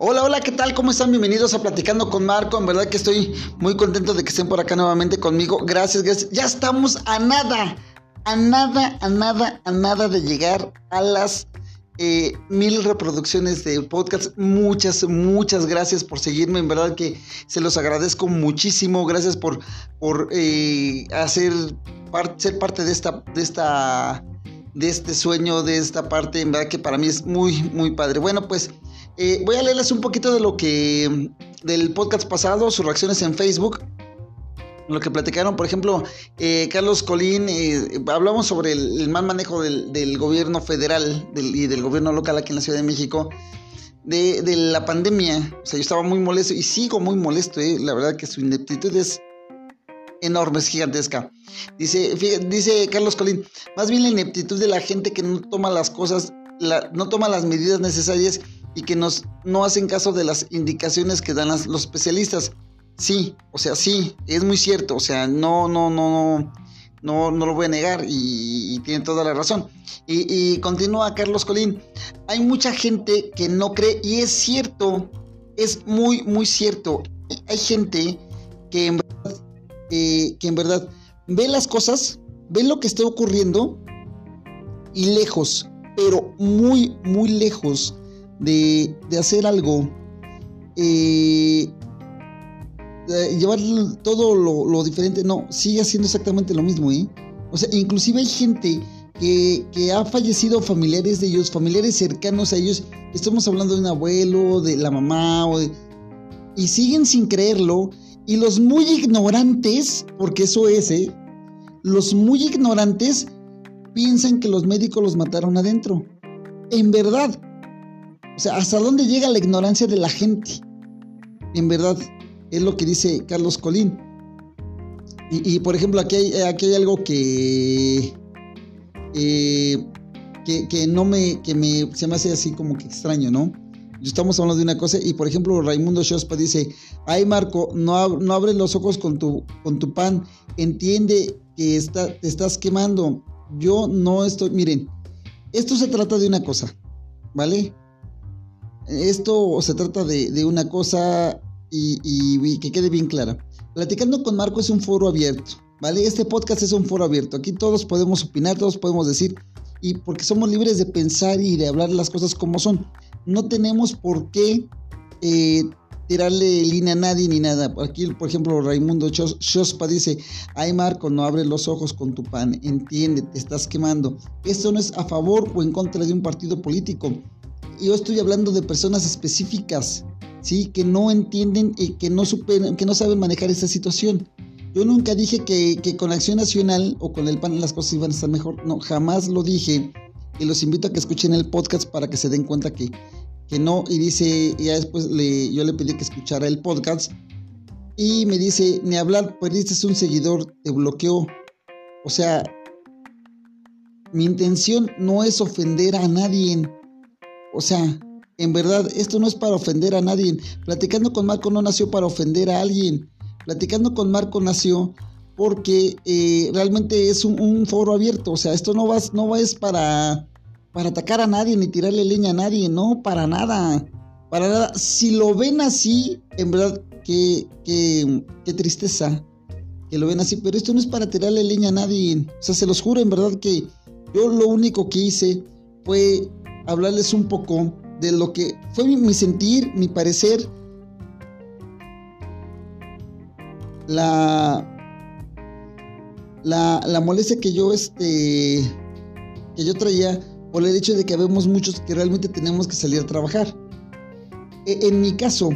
Hola, hola, ¿qué tal? ¿Cómo están? Bienvenidos a Platicando con Marco. En verdad que estoy muy contento de que estén por acá nuevamente conmigo. Gracias, gracias. Ya estamos a nada, a nada, a nada, a nada de llegar a las eh, mil reproducciones de podcast. Muchas, muchas gracias por seguirme. En verdad que se los agradezco muchísimo. Gracias por, por eh, hacer ser parte de esta, de esta, de este sueño, de esta parte. En verdad que para mí es muy, muy padre. Bueno, pues. Eh, voy a leerles un poquito de lo que del podcast pasado, sus reacciones en Facebook. Lo que platicaron, por ejemplo, eh, Carlos Colín, eh, hablamos sobre el, mal manejo del, gobierno federal y del gobierno local aquí en la Ciudad de México, de, la pandemia. O sea, yo estaba muy molesto y sigo muy molesto, la verdad que su ineptitud es enorme, es gigantesca. Dice, dice Carlos Colín, más bien la ineptitud de la gente que no toma las cosas, no toma las medidas necesarias y que nos, no hacen caso de las indicaciones que dan los especialistas. Sí, o sea, sí, es muy cierto, o sea, no, no, no, no, no lo voy a negar y, tiene toda la razón. Y, continúa Carlos Colín, hay mucha gente que no cree y es cierto, es muy, muy cierto. Hay gente que en verdad, eh, que en verdad ve las cosas, ve lo que está ocurriendo y lejos, pero muy, muy lejos de, hacer algo, eh, llevar todo lo, diferente, no, sigue haciendo exactamente lo mismo, ¿eh? O sea, inclusive hay gente que, ha fallecido familiares de ellos, familiares cercanos a ellos, estamos hablando de un abuelo, de la mamá, y siguen sin creerlo, y los muy ignorantes, porque eso es, ¿eh? Los muy ignorantes piensan que los médicos los mataron adentro. En verdad, o sea, ¿hasta dónde llega la ignorancia de la gente? En verdad, es lo que dice Carlos Colín. Y, por ejemplo, aquí hay, aquí hay algo que, eh, que, no me, que me, se me hace así como que extraño, ¿no? Estamos hablando de una cosa y por ejemplo Raimundo Shospa dice, ay Marco, no, no abres los ojos con tu, con tu pan, entiende que está, te estás quemando. Yo no estoy, miren, esto se trata de una cosa, ¿vale? Esto se trata de, una cosa y, que quede bien clara. Platicando con Marco es un foro abierto, ¿vale? Este podcast es un foro abierto. Aquí todos podemos opinar, todos podemos decir, y porque somos libres de pensar y de hablar las cosas como son. No tenemos por qué eh, tirarle línea a nadie ni nada. Aquí, por ejemplo, Raimundo Shospa dice, ay Marco, no abres los ojos con tu pan, entiende, te estás quemando. Esto no es a favor o en contra de un partido político yo estoy hablando de personas específicas, ¿sí? Que no entienden y que no, superen, que no saben manejar esa situación. Yo nunca dije que, con Acción Nacional o con el PAN las cosas iban a estar mejor. No, jamás lo dije. Y los invito a que escuchen el podcast para que se den cuenta que, que no. Y dice, ya después le, yo le pedí que escuchara el podcast. Y me dice, ni hablar, perdiste un seguidor, te bloqueó. O sea, mi intención no es ofender a nadie. O sea, en verdad, esto no es para ofender a nadie. Platicando con Marco no nació para ofender a alguien. Platicando con Marco nació porque eh, realmente es un, foro abierto. O sea, esto no va, no es para, para atacar a nadie ni tirarle leña a nadie. No, para nada. Para nada. Si lo ven así, en verdad, qué, qué, qué tristeza que lo ven así. Pero esto no es para tirarle leña a nadie. O sea, se los juro, en verdad, que yo lo único que hice fue hablarles un poco de lo que fue mi, sentir, mi parecer, la, la, molestia que yo, este, que yo traía por el hecho de que habemos muchos que realmente tenemos que salir a trabajar. E, en, mi caso,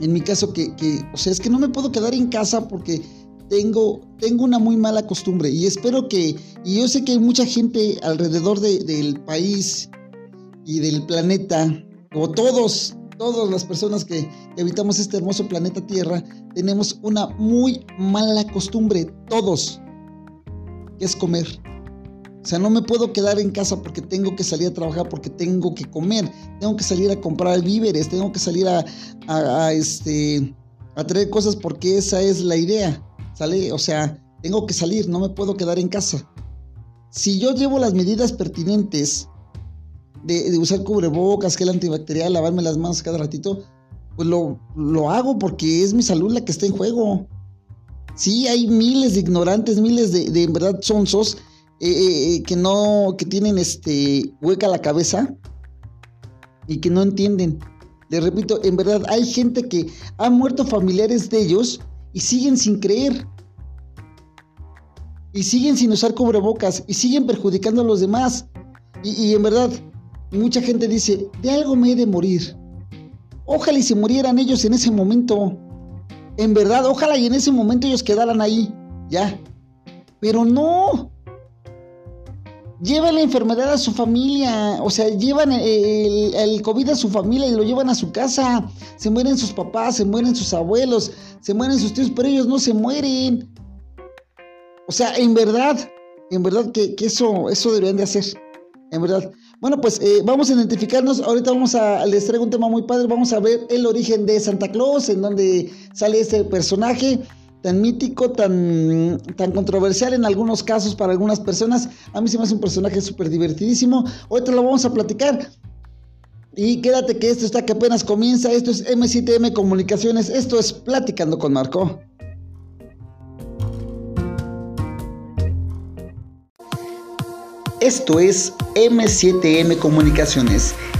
en mi caso que, o sea, es que no me puedo quedar en casa porque tengo, tengo una muy mala costumbre y espero que, y yo sé que hay mucha gente alrededor del país y del planeta, o todos, todas las personas que habitamos este hermoso planeta Tierra, tenemos una muy mala costumbre, todos, que es comer. O sea, no me puedo quedar en casa porque tengo que salir a trabajar, porque tengo que comer, tengo que salir a comprar víveres, tengo que salir a, este, a traer cosas porque esa es la idea, ¿sale? O sea, tengo que salir, no me puedo quedar en casa. Si yo llevo las medidas pertinentes de, usar cubrebocas, gel antibacterial, lavarme las manos cada ratito, pues lo, lo, hago porque es mi salud la que está en juego. Sí, hay miles de ignorantes, miles de, de en verdad sonsos eh, eh, eh, que no, que tienen este hueca la cabeza y que no entienden. Les repito, en verdad hay gente que ha muerto familiares de ellos y siguen sin creer y siguen sin usar cubrebocas y siguen perjudicando a los demás. Y, en verdad, mucha gente dice, de algo me he de morir. Ojalá y se murieran ellos en ese momento. En verdad, ojalá y en ese momento ellos quedaran ahí. Ya. Pero no. Llevan la enfermedad a su familia. O sea, llevan el, COVID a su familia y lo llevan a su casa. Se mueren sus papás, se mueren sus abuelos, se mueren sus tíos, pero ellos no se mueren. O sea, en verdad, en verdad que, eso, eso deberían de hacer. En verdad. Bueno, pues eh, vamos a identificarnos. Ahorita vamos a, les traigo un tema muy padre. Vamos a ver el origen de Santa Claus, en donde sale este personaje tan mítico, tan, tan controversial en algunos casos para algunas personas. A mí se me hace un personaje súper divertidísimo. Ahorita lo vamos a platicar. Y quédate que esto está que apenas comienza. Esto es M7M Comunicaciones. Esto es Platicando con Marco. Esto es M7M Comunicaciones.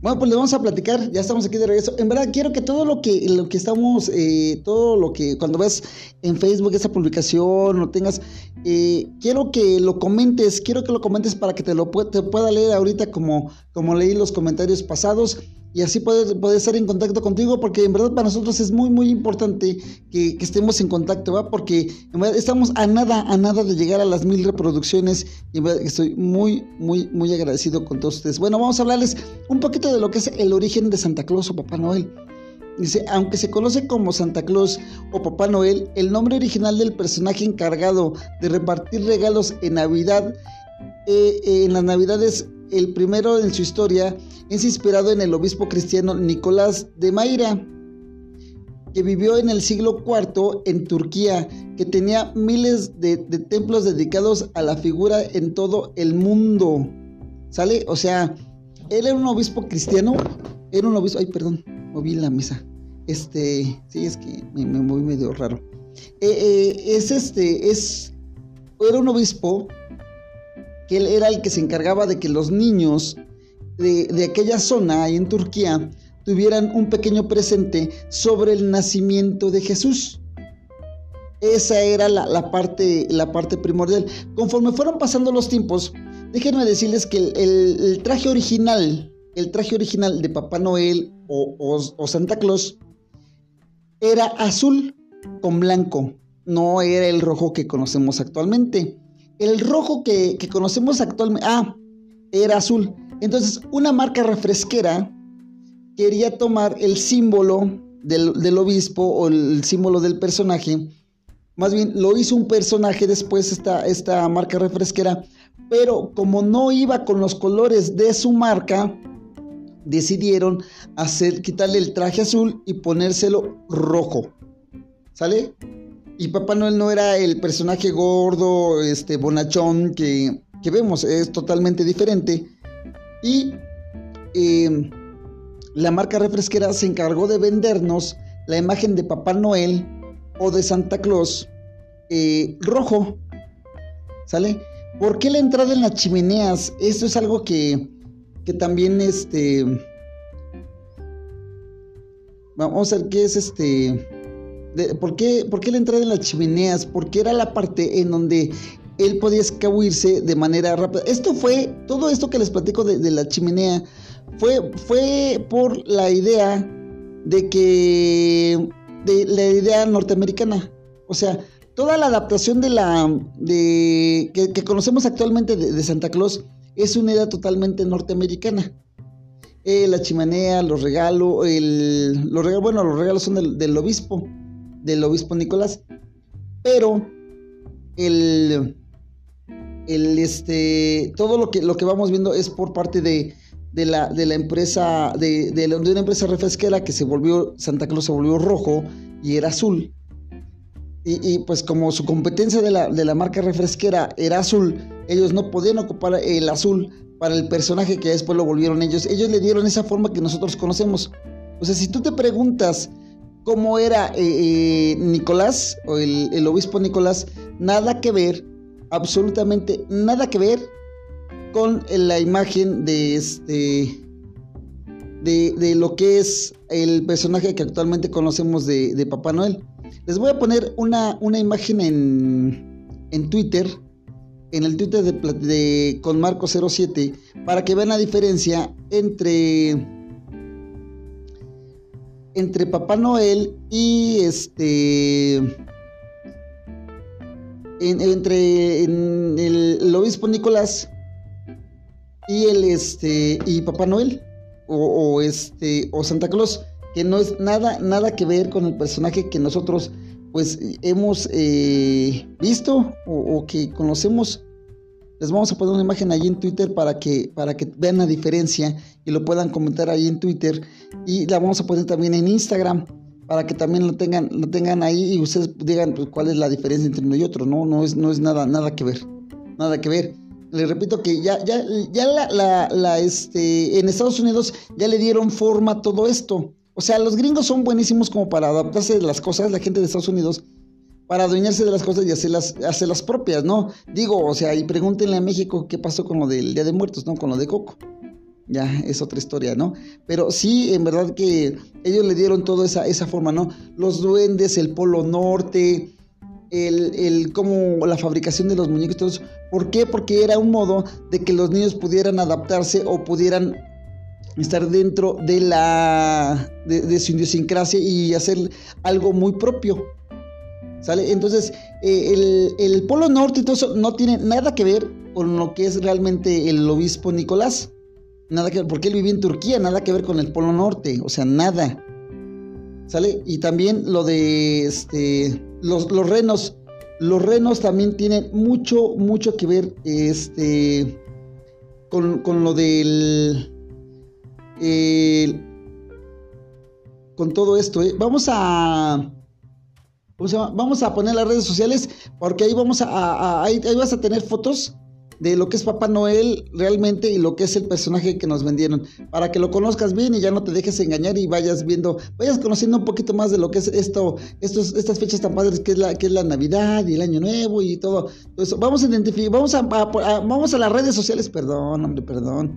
Bueno, pues le vamos a platicar, ya estamos aquí de regreso. En verdad, quiero que todo lo que, lo que estamos, eh, todo lo que, cuando ves en Facebook esa publicación o tengas, eh, quiero que lo comentes, quiero que lo comentes para que te lo te pueda leer ahorita como, como leí los comentarios pasados y así poder, poder, estar en contacto contigo, porque en verdad para nosotros es muy, muy importante que, estemos en contacto, ¿va? Porque en verdad estamos a nada, a nada de llegar a las mil reproducciones y en verdad estoy muy, muy, muy agradecido con todos ustedes. Bueno, vamos a hablarles un poquito de lo que es el origen de Santa Claus o Papá Noel. Dice, aunque se conoce como Santa Claus o Papá Noel, el nombre original del personaje encargado de repartir regalos en Navidad, eh, eh, en las Navidades el primero en su historia es inspirado en el obispo cristiano Nicolás de Mayra, que vivió en el siglo IV en Turquía, que tenía miles de, templos dedicados a la figura en todo el mundo. ¿Sale? O sea, él era un obispo cristiano, era un obispo, ay, perdón, moví la mesa. Este, sí, es que me, moví medio raro. Eh, eh, es este, es, era un obispo que él era el que se encargaba de que los niños de, aquella zona ahí en Turquía tuvieran un pequeño presente sobre el nacimiento de Jesús. Esa era la, parte, la parte primordial. Conforme fueron pasando los tiempos, déjenme decirles que el, traje original, el traje original de Papá Noel o Santa Claus, era azul con blanco, no era el rojo que conocemos actualmente. El rojo que, conocemos actualmente, ah, era azul. Entonces, una marca refresquera quería tomar el símbolo del, obispo o el símbolo del personaje. Más bien, lo hizo un personaje después, esta, esta marca refresquera. Pero como no iba con los colores de su marca, decidieron hacer, quitarle el traje azul y ponérselo rojo. ¿Sale? Y Papá Noel no era el personaje gordo, este, bonachón que, vemos, es totalmente diferente. Y em, la marca refresquera se encargó de vendernos la imagen de Papá Noel o de Santa Claus eh, rojo. ¿Sale? ¿Por qué la entrada en las chimeneas? Esto es algo que, que también este... Vamos a ver qué es este... ¿por, qué, ¿Por qué la en las chimeneas? Porque era la parte en donde él podía escabuirse de manera rápida. Esto fue, todo esto que les platico de, la chimenea, fue, fue por la idea de que, de la idea norteamericana. O sea, toda la adaptación de la, de, que, conocemos actualmente de, Santa Claus es una idea totalmente norteamericana. Eh, la chimenea, los regalos, el, los regalos, bueno, los regalos son del obispo, del obispo Nicolás, pero el, el este, todo lo que, lo que vamos viendo es por parte de, de, la, de la empresa, de, de, una empresa refresquera que se volvió, Santa Claus se volvió rojo y era azul. Y, pues como su competencia de la, de la marca refresquera era azul, ellos no podían ocupar el azul para el personaje que después lo volvieron ellos. Ellos le dieron esa forma que nosotros conocemos. O sea, si tú te preguntas cómo era eh, eh, Nicolás o el, obispo Nicolás, nada que ver absolutamente nada que ver con la imagen de este de, lo que es el personaje que actualmente conocemos de, Papá Noel. Les voy a poner una, una imagen en, en Twitter, en el Twitter de, de con Marco 07, para que vean la diferencia entre entre Papá Noel y este entre el, obispo Nicolás y el este y Papá Noel o, este o Santa Claus que no es nada nada que ver con el personaje que nosotros pues hemos eh, visto o, que conocemos les vamos a poner una imagen ahí en Twitter para que para que vean la diferencia y lo puedan comentar ahí en Twitter y la vamos a poner también en Instagram para que también lo tengan, lo tengan ahí y ustedes digan pues, cuál es la diferencia entre uno y otro, ¿no? No es, no es nada, nada que ver. Nada que ver. Les repito que ya, ya, ya la, este, en Estados Unidos ya le dieron forma a todo esto. O sea, los gringos son buenísimos como para adaptarse las cosas, la gente de Estados Unidos, para adueñarse de las cosas y hacerlas, hacerlas propias, ¿no? Digo, o sea, y pregúntenle a México qué pasó con lo del Día de Muertos, ¿no? Con lo de Coco ya es otra historia, ¿no? Pero sí, en verdad que ellos le dieron toda esa, esa forma, ¿no? Los duendes, el Polo Norte, el, el la fabricación de los muñecos, todos. ¿Por qué? Porque era un modo de que los niños pudieran adaptarse o pudieran estar dentro de la de, su idiosincrasia y hacer algo muy propio. ¿Sale? Entonces, eh, el, el Polo Norte y todo eso no tiene nada que ver con lo que es realmente el obispo Nicolás. Nada que ver, porque él vivía en Turquía, nada que ver con el Polo Norte, o sea, nada. ¿Sale? Y también lo de este, los, los renos. Los renos también tienen mucho, mucho que ver este, con, con lo del... con todo esto. ¿eh? Vamos a... Vamos a poner las redes sociales porque ahí vamos a, ahí, ahí vas a tener fotos de lo que es Papá Noel realmente y lo que es el personaje que nos vendieron, para que lo conozcas bien y ya no te dejes engañar y vayas viendo, vayas conociendo un poquito más de lo que es esto, estos, estas fechas tan padres que es la, que es la Navidad y el Año Nuevo y todo, eso. Vamos a identificar, vamos a, vamos a las redes sociales, perdón, hombre, perdón.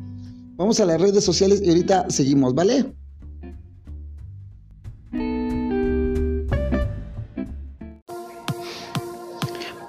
Vamos a las redes sociales y ahorita seguimos, ¿vale?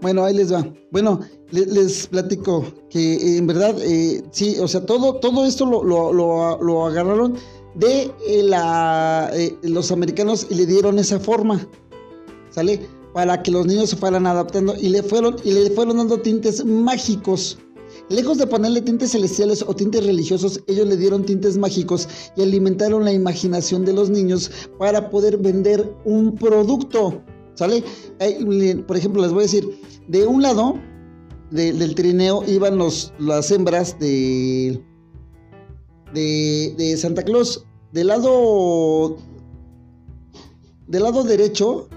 Bueno, ahí les va. Bueno, les, platico que eh, en verdad, eh, sí, o sea, todo, todo esto lo, lo, agarraron de eh, la, los americanos y le dieron esa forma, ¿sale? Para que los niños se fueran adaptando y le fueron, y le fueron dando tintes mágicos. Lejos de ponerle tintes celestiales o tintes religiosos, ellos le dieron tintes mágicos y alimentaron la imaginación de los niños para poder vender un producto. ¿Sale? por ejemplo, les voy a decir, de un lado del trineo iban los, las hembras de, de, Santa Claus. Del lado, del lado derecho,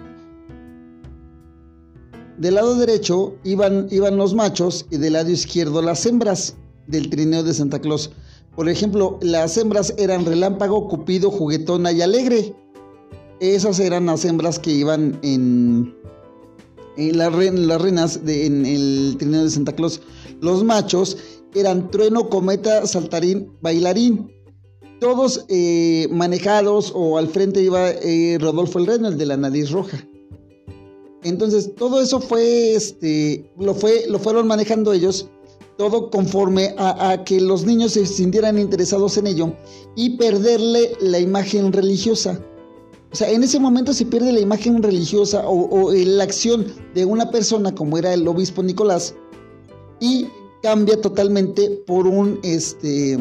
del lado derecho iban, iban los machos y del lado izquierdo las hembras. del trineo de Santa Claus. Por ejemplo, las hembras eran Relámpago, Cupido, Juguetona y Alegre. Esas eran las hembras que iban en, las reinas en el trineo de Santa Claus. Los machos eran Trueno, Cometa, Saltarín, Bailarín. Todos eh, manejados o al frente iba eh, Rodolfo el Reno, el de la nariz roja. Entonces todo eso fue, este, lo, fue, lo fueron manejando ellos, todo conforme a, que los niños se sintieran interesados en ello y perderle la imagen religiosa. O sea, en ese momento se pierde la imagen religiosa o, la acción de una persona como era el obispo Nicolás y cambia totalmente por un, este,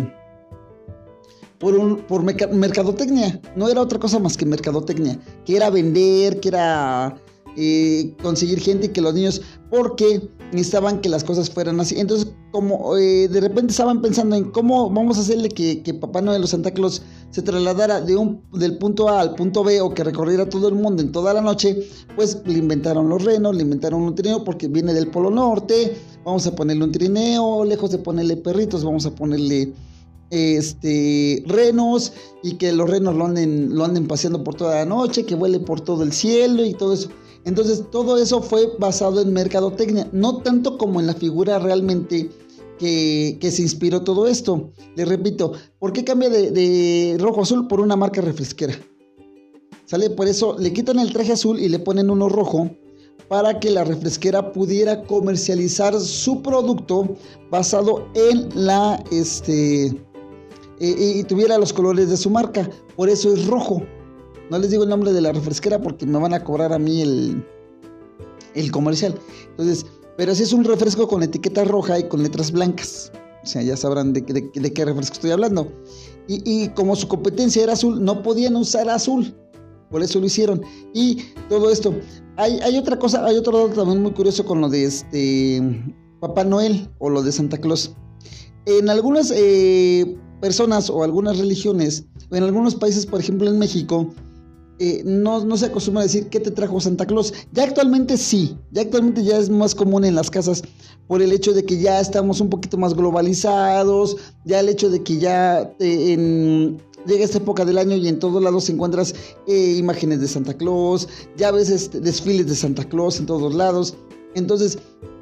por, un, por mercadotecnia. No era otra cosa más que mercadotecnia, que era vender, que era eh, conseguir gente y que los niños, porque necesitaban que las cosas fueran así. Entonces, como eh, de repente estaban pensando en cómo vamos a hacerle que, que Papá Noel o Santa Claus se trasladara de un, del punto A al punto B o que recorriera todo el mundo en toda la noche, pues le inventaron los renos, le inventaron un trineo porque viene del Polo Norte, vamos a ponerle un trineo, lejos de ponerle perritos, vamos a ponerle este, renos y que los renos lo anden, lo anden paseando por toda la noche, que vuele por todo el cielo y todo eso. Entonces todo eso fue basado en mercadotecnia, no tanto como en la figura realmente que, se inspiró todo esto. Le repito, ¿por qué cambia de, rojo azul por una marca refresquera? ¿Sale? Por eso le quitan el traje azul y le ponen uno rojo para que la refresquera pudiera comercializar su producto basado en la este y tuviera los colores de su marca. Por eso es rojo. No les digo el nombre de la refresquera porque me van a cobrar a mí el, el comercial. Entonces, pero si es un refresco con etiqueta roja y con letras blancas. O sea, ya sabrán de, qué refresco estoy hablando. Y, como su competencia era azul, no podían usar azul. Por eso lo hicieron. Y todo esto. Hay, hay otra cosa, hay otro dato también muy curioso con lo de este Papá Noel o lo de Santa Claus. En algunas eh, personas o algunas religiones, en algunos países, por ejemplo en México, eh, no, se acostumbra a decir qué te trajo Santa Claus. Ya actualmente sí, ya actualmente ya es más común en las casas por el hecho de que ya estamos un poquito más globalizados, ya el hecho de que ya eh, llega esta época del año y en todos lados encuentras eh, imágenes de Santa Claus, ya ves este, desfiles de Santa Claus en todos lados. Entonces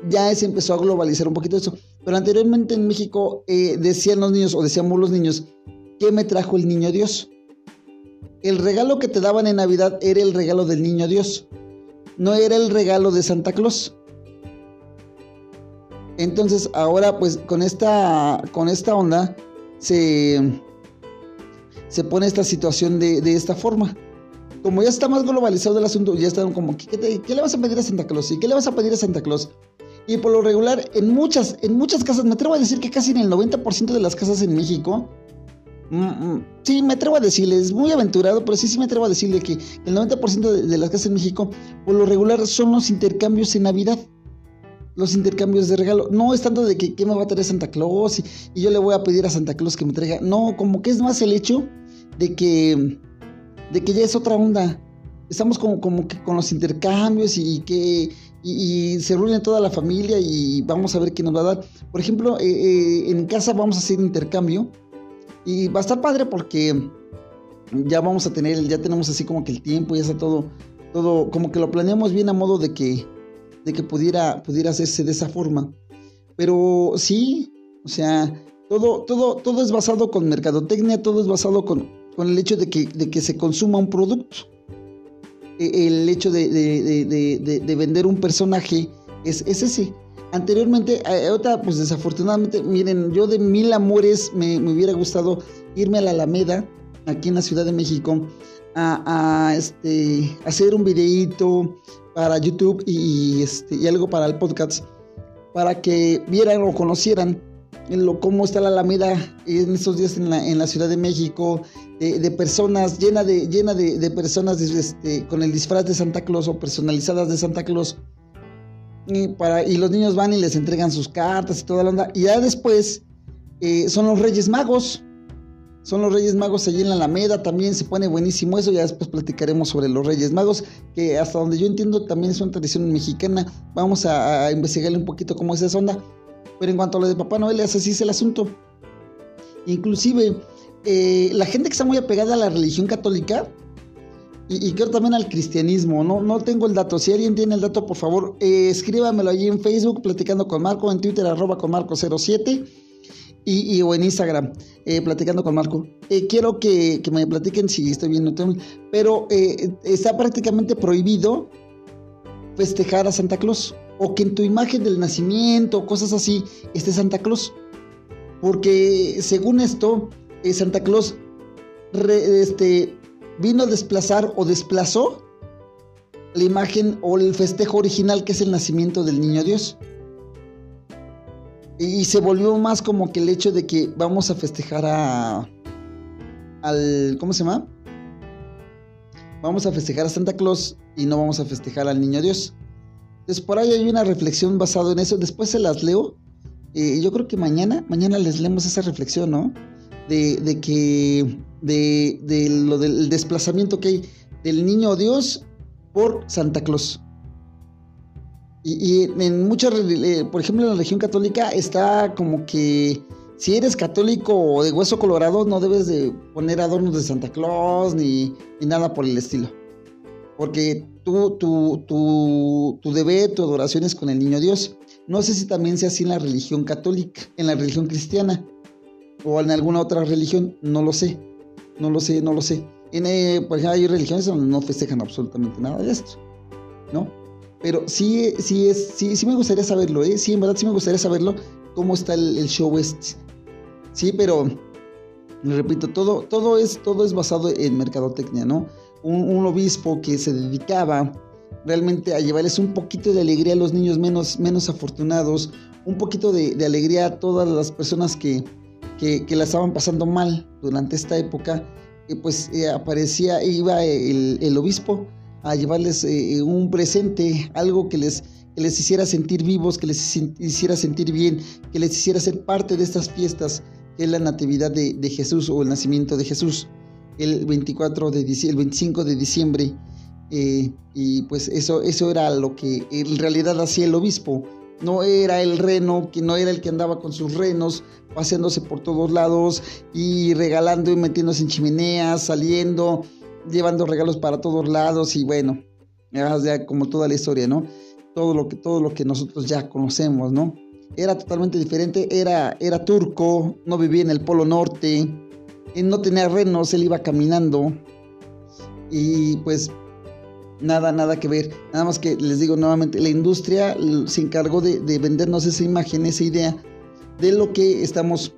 ya se empezó a globalizar un poquito eso. Pero anteriormente en México decían los niños o decíamos los niños, ¿qué me trajo el niño Dios? El regalo que te daban en Navidad era el regalo del niño Dios, no era el regalo de Santa Claus. Entonces ahora pues con esta, con esta onda se, se pone esta situación de, esta forma. Como ya está más globalizado el asunto, ya están como, ¿qué, le vas a pedir a Santa Claus? ¿Y qué le vas a pedir a Santa Claus? Y por lo regular, en muchas, en muchas casas, me atrevo a decir que casi en el 90% de las casas en México, sí, me atrevo a decirle, es muy aventurado, pero sí, sí me atrevo a decirle que el 90% de, las casas en México, por lo regular, son los intercambios en Navidad. Los intercambios de regalo. No es tanto de que ¿qué me va a traer Santa Claus y, yo le voy a pedir a Santa Claus que me traiga. No, como que es más el hecho de que, de que ya es otra onda. Estamos como, como que con los intercambios y, que y, se reúne toda la familia y vamos a ver qué nos va a dar. Por ejemplo, eh, eh, en casa vamos a hacer intercambio y va a estar padre porque ya vamos a tener, ya tenemos así como que el tiempo, ya está todo, todo, como que lo planeamos bien a modo de que, de que pudiera, pudiera hacerse de esa forma. Pero sí, o sea, todo, todo, todo es basado con mercadotecnia, todo es basado con, con el hecho de que, de que se consuma un producto. E, el hecho de, de, de vender un personaje es, es ese. Anteriormente, eh, otra, pues desafortunadamente, miren, yo de mil amores me, hubiera gustado irme a la Alameda, aquí en la Ciudad de México, a, este, hacer un videíto para YouTube y, este, y algo para el podcast, para que vieran o conocieran lo, cómo está la Alameda en estos días en la, en la Ciudad de México, de, personas, llena de, llena de, personas este, con el disfraz de Santa Claus o personalizadas de Santa Claus y, los niños van y les entregan sus cartas y toda la onda. Y ya después eh, son los Reyes Magos. Son los Reyes Magos allí en la Alameda, también se pone buenísimo eso, ya después platicaremos sobre los Reyes Magos, que hasta donde yo entiendo también es una tradición mexicana, vamos a, investigarle un poquito cómo es esa onda. Pero en cuanto a lo de Papá Noel, es así es el asunto. Inclusive, eh, la gente que está muy apegada a la religión católica, y, creo también al cristianismo, no, no tengo el dato. Si alguien tiene el dato, por favor, eh, escríbamelo allí en Facebook, platicando con Marco, en Twitter, arroba con Marco07 y, o en Instagram, eh, platicando con Marco. Eh, quiero que, me platiquen si estoy bien, pero eh, está prácticamente prohibido festejar a Santa Claus o que en tu imagen del nacimiento, cosas así, esté Santa Claus. Porque según esto, Santa Claus este, vino a desplazar o desplazó la imagen o el festejo original que es el nacimiento del niño Dios. Y se volvió más como que el hecho de que vamos a festejar a. al. ¿Cómo se llama? Vamos a festejar a Santa Claus y no vamos a festejar al niño Dios. Entonces por ahí hay una reflexión basada en eso. Después se las leo. Eh, yo creo que mañana, mañana les leemos esa reflexión, ¿no? De, que. De, de lo del desplazamiento que hay del niño Dios por Santa Claus. Y, en muchas, eh, por ejemplo, en la religión católica está como que si eres católico o de hueso colorado, no debes de poner adornos de Santa Claus ni, nada por el estilo. Porque tu, tu, tu, tu deber, tu adoración es con el niño Dios. No sé si también sea así en la religión católica, en la religión cristiana o en alguna otra religión, no lo sé. No lo sé, no lo sé. En, eh, ejemplo, hay religiones donde no festejan absolutamente nada de esto, ¿no? Pero sí, sí, es, sí, sí me gustaría saberlo, ¿eh? Sí, en verdad sí me gustaría saberlo cómo está el, show este. Sí, pero, repito, todo, todo, es, todo es basado en mercadotecnia, ¿no? Un, obispo que se dedicaba realmente a llevarles un poquito de alegría a los niños menos, menos afortunados, un poquito de, alegría a todas las personas que, que, la estaban pasando mal durante esta época, pues eh, aparecía, iba el, el obispo a llevarles eh, eh, un presente, algo que les, les hiciera sentir vivos, que les hiciera sentir bien, que les hiciera ser parte de estas fiestas, que es la Natividad de, Jesús o el nacimiento de Jesús, el 24 de el 25 de diciembre. Eh, y pues eso, eso era lo que en realidad hacía el obispo. No era el reno, que no era el que andaba con sus renos, paseándose por todos lados y regalando y metiéndose en chimeneas, saliendo, llevando regalos para todos lados y bueno, ya como toda la historia, ¿no? Todo lo que, todo lo que nosotros ya conocemos, ¿no? Era totalmente diferente, era, era turco, no vivía en el Polo Norte, no tenía renos, él iba caminando y pues nada, nada que ver. Nada más que les digo nuevamente, la industria se encargó de, de vendernos esa imagen, esa idea de lo que estamos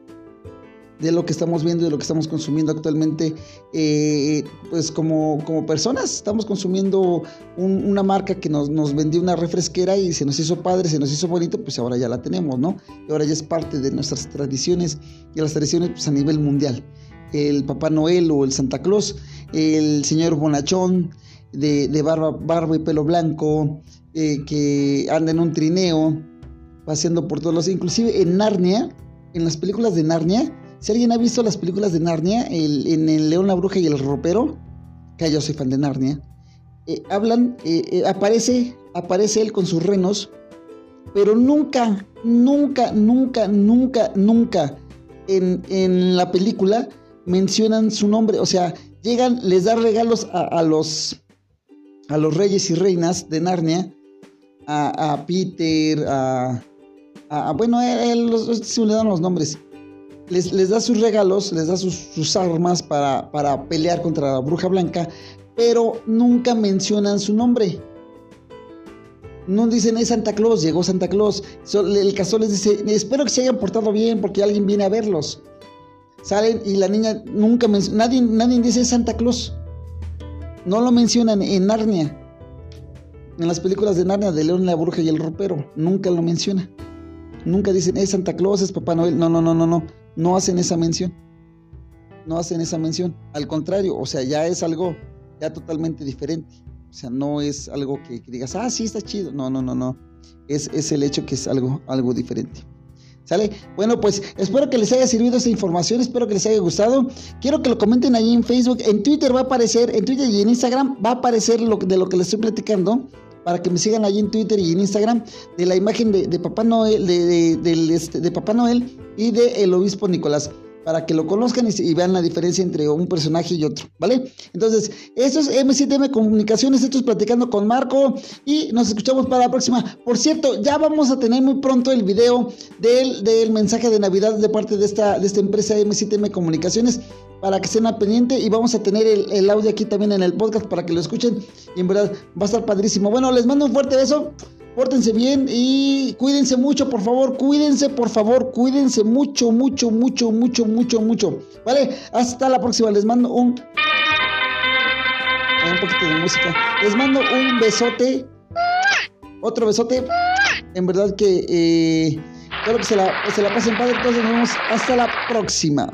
de lo que estamos viendo, de lo que estamos consumiendo actualmente, eh, pues como, como personas, estamos consumiendo una marca que nos, nos, vendió una refresquera y se nos hizo padre, se nos hizo bonito, pues ahora ya la tenemos, ¿no? Y ahora ya es parte de nuestras tradiciones y las tradiciones pues, a nivel mundial. El Papá Noel o el Santa Claus, el señor Bonachón de, barba, barba y pelo blanco, eh, que anda en un trineo, paseando por todos los... Inclusive en Narnia, en las películas de Narnia, si alguien ha visto las películas de Narnia, en El León, la Bruja y el Ropero, que yo soy fan de Narnia, eh, hablan, eh, aparece, aparece él con sus renos, pero nunca, nunca, nunca, nunca, nunca en, la película mencionan su nombre. O sea, llegan, les dan regalos a, los, a los reyes y reinas de Narnia, a, Peter, a, bueno, él, le dan los nombres les, da sus regalos, les da sus, armas para, para, pelear contra la bruja blanca, pero nunca mencionan su nombre. No dicen es Santa Claus, llegó Santa Claus. El castor les dice, espero que se hayan portado bien porque alguien viene a verlos. Salen y la niña nunca menciona, nadie, nadie dice Santa Claus. No lo mencionan en Narnia. En las películas de Narnia de León la Bruja y el Ropero. Nunca lo menciona. Nunca dicen, es Santa Claus, es Papá Noel. No, no, no, no, no no hacen esa mención. No hacen esa mención. Al contrario, o sea, ya es algo ya totalmente diferente. O sea, no es algo que, digas, ah, sí, está chido. No, no, no, no. Es, es el hecho que es algo, algo diferente. ¿Sale? Bueno, pues espero que les haya servido esta información, espero que les haya gustado. Quiero que lo comenten ahí en Facebook, en Twitter va a aparecer, en Twitter y en Instagram va a aparecer lo, de lo que les estoy platicando para que me sigan ahí en Twitter y en Instagram de la imagen de, Papá Noel, de, de, este, de Papá Noel y de el obispo Nicolás para que lo conozcan y, vean la diferencia entre un personaje y otro, ¿vale? Entonces, esto es M7M Comunicaciones, esto es Platicando con Marco y nos escuchamos para la próxima. Por cierto, ya vamos a tener muy pronto el video del, del mensaje de Navidad de parte de esta, de esta empresa M7M Comunicaciones para que estén al pendiente y vamos a tener el, el audio aquí también en el podcast para que lo escuchen y en verdad va a estar padrísimo. Bueno, les mando un fuerte beso. Pórtense bien y cuídense mucho, por favor, cuídense, por favor, cuídense mucho, mucho, mucho, mucho, mucho, mucho. ¿Vale? Hasta la próxima. Les mando un... Un poquito de música. Les mando un besote. Otro besote. En verdad que... Eh, espero que se la, se la pasen padre. Entonces nos vemos hasta la próxima.